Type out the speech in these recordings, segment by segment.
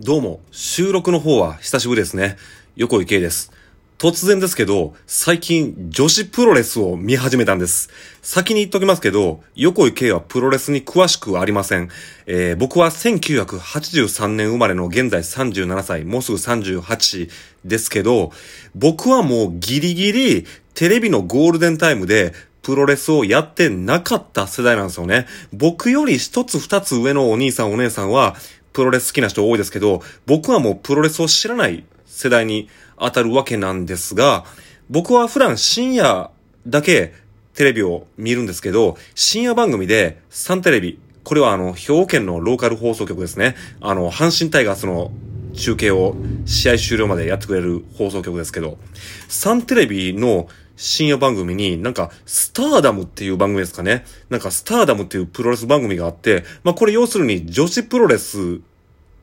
どうも、収録の方は久しぶりですね。横井圭です。突然ですけど、最近女子プロレスを見始めたんです。先に言っときますけど、横井圭はプロレスに詳しくありません。えー僕は1983年生まれの現在37歳、もうすぐ38ですけど、僕はもうギリギリテレビのゴールデンタイムでプロレスをやってなかった世代なんですよね。僕より一つ二つ上のお兄さんお姉さんは、プロレス好きな人多いですけど、僕はもうプロレスを知らない世代に当たるわけなんですが、僕は普段深夜だけテレビを見るんですけど、深夜番組でサンテレビ、これはあの、兵庫県のローカル放送局ですね。あの、阪神タイガースの中継を試合終了までやってくれる放送局ですけど、サンテレビの深夜番組になんかスターダムっていう番組ですかね。なんかスターダムっていうプロレス番組があって、まあこれ要するに女子プロレス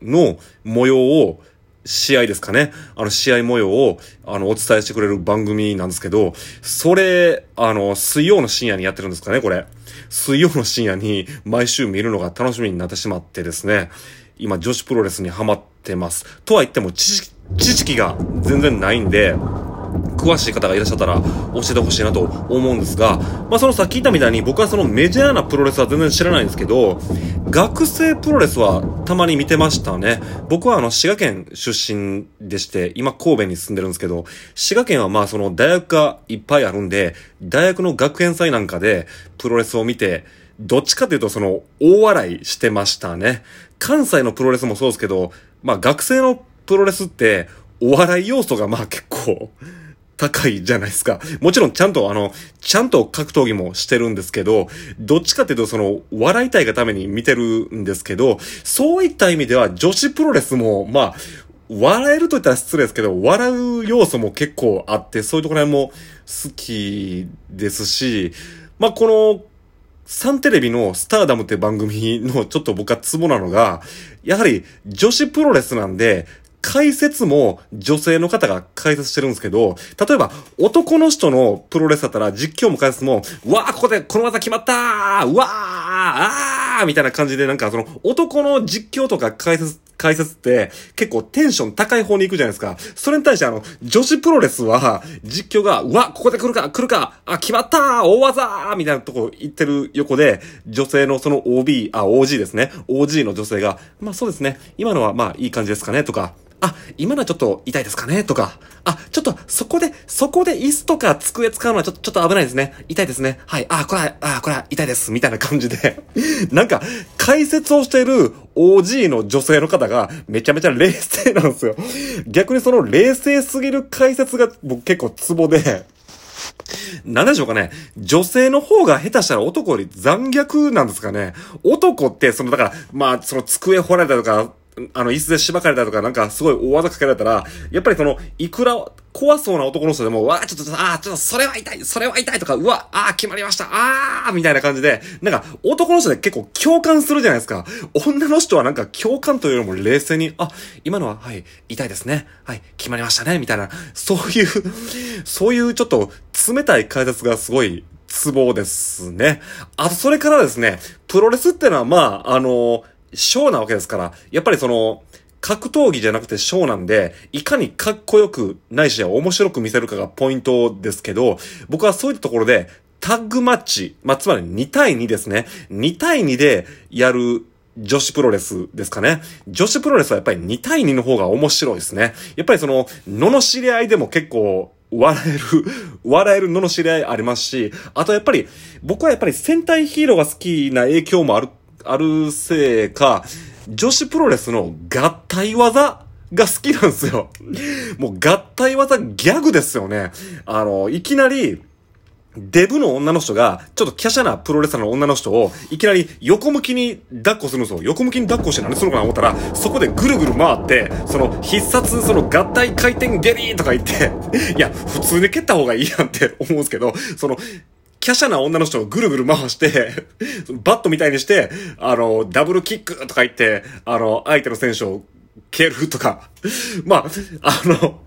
の模様を試合ですかね。あの試合模様をあのお伝えしてくれる番組なんですけど、それ、あの水曜の深夜にやってるんですかね、これ。水曜の深夜に毎週見るのが楽しみになってしまってですね。今女子プロレスにハマってます。とは言っても知識知識が全然ないんで、詳しい方がいらっしゃったら教えてほしいなと思うんですが、まあそのさっき言ったみたいに僕はそのメジャーなプロレスは全然知らないんですけど、学生プロレスはたまに見てましたね。僕はあの滋賀県出身でして、今神戸に住んでるんですけど、滋賀県はまあその大学がいっぱいあるんで、大学の学園祭なんかでプロレスを見て、どっちかというとその大笑いしてましたね。関西のプロレスもそうですけど、まあ学生のプロレスってお笑い要素がまあ結構高いじゃないですか。もちろんちゃんとあの、ちゃんと格闘技もしてるんですけど、どっちかっていうとその、笑いたいがために見てるんですけど、そういった意味では女子プロレスも、まあ、笑えると言ったら失礼ですけど、笑う要素も結構あって、そういうところも好きですし、まあこの、サンテレビのスターダムって番組のちょっと僕はツボなのが、やはり女子プロレスなんで、解説も女性の方が解説してるんですけど、例えば男の人のプロレスだったら実況も解説も、わーここでこの技決まったーうわーあーみたいな感じでなんかその男の実況とか解説、解説って結構テンション高い方に行くじゃないですか。それに対してあの、女子プロレスは実況が、うわ、ここで来るか、来るか、あ、決まったー大技みたいなとこ言ってる横で、女性のその OB、あ、OG ですね。OG の女性が、まあそうですね。今のはまあいい感じですかね、とか。あ、今のはちょっと痛いですかね？とか。あ、ちょっと、そこで、そこで椅子とか机使うのはちょっと、ちょっと危ないですね。痛いですね。はい。あ、これは、あ、これは痛いです。みたいな感じで。なんか、解説をしている OG の女性の方がめちゃめちゃ冷静なんですよ。逆にその冷静すぎる解説が僕結構ツボで、なんでしょうかね。女性の方が下手したら男より残虐なんですかね。男って、その、だから、まあ、その机掘られたとか、あの、椅子で縛かれたとか、なんかすごい大技かけられたら、やっぱりその、いくら怖そうな男の人でも、わあ、ちょっと、ああ、ちょっと、それは痛い、それは痛いとか、うわ、ああ、決まりました、ああ、みたいな感じで、なんか、男の人で結構共感するじゃないですか。女の人はなんか共感というよりも冷静に、あ、今のは、はい、痛いですね。はい、決まりましたね、みたいな、そういう、そういうちょっと冷たい解説がすごい、ツボですね。あと、それからですね、プロレスってのは、まあ、あの、ショーなわけですから、やっぱりその、格闘技じゃなくてショーなんで、いかにかっこよく、ないし面白く見せるかがポイントですけど、僕はそういったところで、タッグマッチ、まあ、つまり2対2ですね。2対2でやる女子プロレスですかね。女子プロレスはやっぱり2対2の方が面白いですね。やっぱりその、罵り合いでも結構、笑える、笑える罵り合いありますし、あとやっぱり、僕はやっぱり戦隊ヒーローが好きな影響もある、あるせいか、女子プロレスの合体技が好きなんですよ。もう合体技ギャグですよね。あの、いきなり、デブの女の人が、ちょっと華奢なプロレスラーの女の人を、いきなり横向きに抱っこするんですよ。横向きに抱っこして何するのかな思ったら、そこでぐるぐる回って、その必殺、その合体回転ゲリーとか言って、いや、普通に蹴った方がいいやんって思うんですけど、その、華奢な女の人をぐるぐる回して、バットみたいにして、あの、ダブルキックとか言って、あの、相手の選手を蹴るとか。まあ、あの、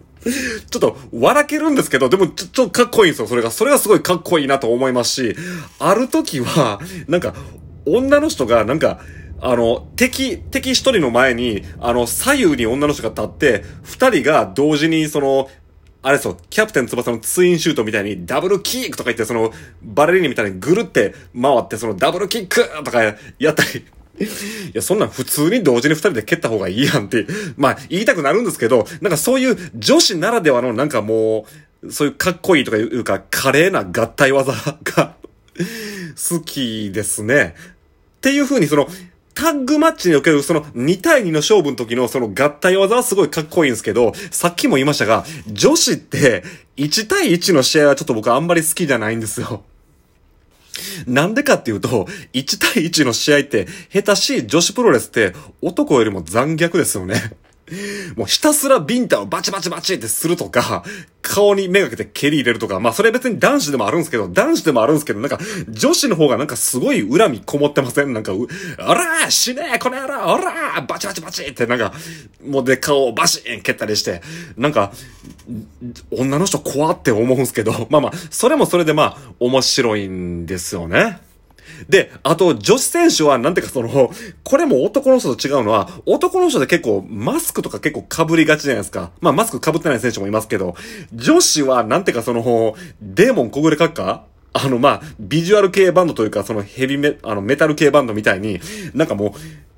ちょっと笑けるんですけど、でもちょちょっとかっこいいんですよ、それが。それがすごいかっこいいなと思いますし、ある時は、なんか、女の人が、なんか、あの、敵、敵一人の前に、あの、左右に女の人が立って、二人が同時にその、あれそう、キャプテン翼のツインシュートみたいにダブルキックとか言って、その、バレリーニみたいにぐるって回って、そのダブルキックとかやったり、いや、そんなん普通に同時に二人で蹴った方がいいやんって、まあ言いたくなるんですけど、なんかそういう女子ならではのなんかもう、そういうかっこいいとかいうか、華麗な合体技が好きですね。っていう風にその、タッグマッチにおけるその2対2の勝負の時のその合体技はすごいかっこいいんですけど、さっきも言いましたが、女子って1対1の試合はちょっと僕あんまり好きじゃないんですよ。なんでかっていうと、1対1の試合って、下手しい女子プロレスって男よりも残虐ですよね。もうひたすらビンタをバチバチバチってするとか、顔に目がけて蹴り入れるとか、まあそれ別に男子でもあるんですけど、男子でもあるんですけど、なんか女子の方がなんかすごい恨みこもってません？なんか、あら死ねえこの野郎！あらバチバチバチ！ってなんか、もうで顔をバシーン蹴ったりして、なんか、女の人怖って思うんですけど、まあまあ、それもそれでまあ、面白いんですよね。で、あと、女子選手は、なんていうかその、これも男の人と違うのは、男の人で結構、マスクとか結構被りがちじゃないですか。まあ、マスク被ってない選手もいますけど、女子は、なんていうかその、デーモン小暮閣下？あの、まあ、ビジュアル系バンドというか、そのヘビメ、あの、メタル系バンドみたいに、なんかもう、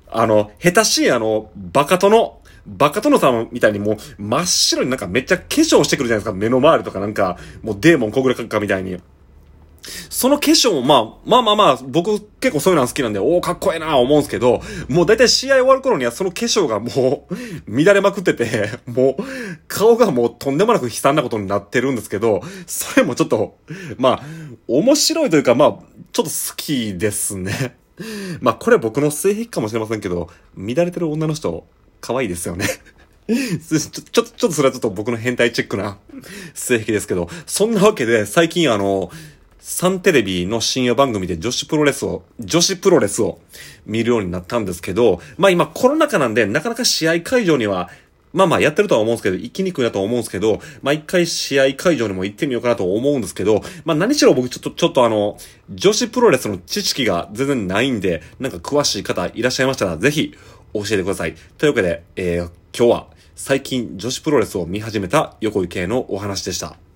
あの、下手しいあの、バカ殿、バカ殿さんみたいにもう真っ白になんかめっちゃ化粧してくるじゃないですか。目の周りとかなんか、もうデーモン小暮閣下みたいに。その化粧も、まあ、まあまあまあ、僕結構そういうの好きなんで、おおかっこええな思うんすけど、もう大体試合終わる頃にはその化粧がもう、乱れまくってて、もう、顔がもうとんでもなく悲惨なことになってるんですけど、それもちょっと、まあ、面白いというか、まあ、ちょっと好きですね。まあ、これ僕の性癖かもしれませんけど、乱れてる女の人、可愛いですよね。ちょ、ちょ、ちょっとそれはちょっと僕の変態チェックな性癖ですけど、そんなわけで最近あの、サンテレビの深夜番組で女子プロレスを、女子プロレスを見るようになったんですけど、まあ今コロナ禍なんでなかなか試合会場にはまあまあやってるとは思うんですけど、行きにくいなとは思うんですけど、まあ一回試合会場にも行ってみようかなと思うんですけど、まあ何しろ僕ちょっと、ちょっとあの、女子プロレスの知識が全然ないんで、なんか詳しい方いらっしゃいましたら、ぜひ教えてください。というわけで、えー、今日は最近女子プロレスを見始めた横井系のお話でした。